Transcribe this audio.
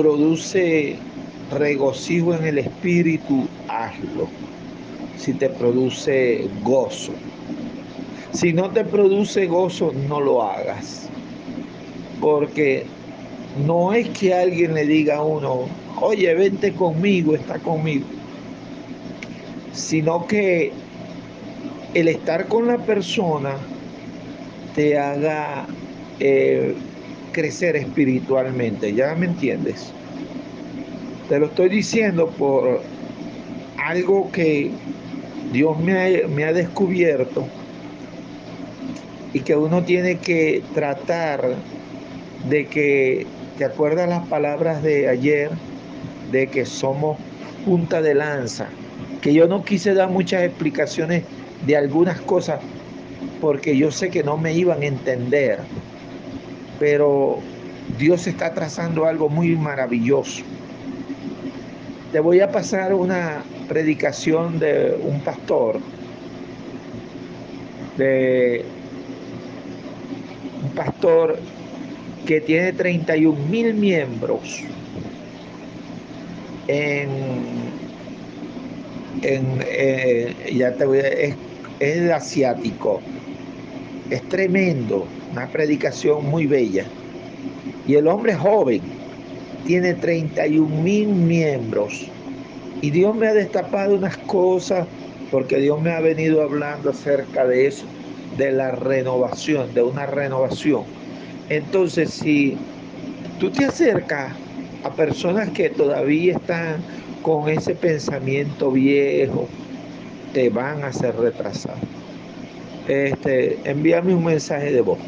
produce regocijo en el espíritu, hazlo. Si te produce gozo. Si no te produce gozo, no lo hagas. Porque no es que alguien le diga a uno, oye, vente conmigo, está conmigo. Sino que el estar con la persona te haga eh, crecer espiritualmente. ¿Ya me entiendes? Te lo estoy diciendo por algo que Dios me ha descubierto y que uno tiene que tratar de que, ¿te acuerdas las palabras de ayer? De que somos punta de lanza, que yo no quise dar muchas explicaciones de algunas cosas porque yo sé que no me iban a entender, pero Dios está trazando algo muy maravilloso. Te voy a pasar una predicación de un pastor de pastor que tiene 31 mil miembros en, eh, ya te voy es, es asiático, es tremendo, una predicación muy bella. Y el hombre joven tiene 31 mil miembros. Y Dios me ha destapado unas cosas porque Dios me ha venido hablando acerca de eso de la renovación, de una renovación. Entonces, si tú te acercas a personas que todavía están con ese pensamiento viejo, te van a hacer retrasar. Este, envíame un mensaje de voz.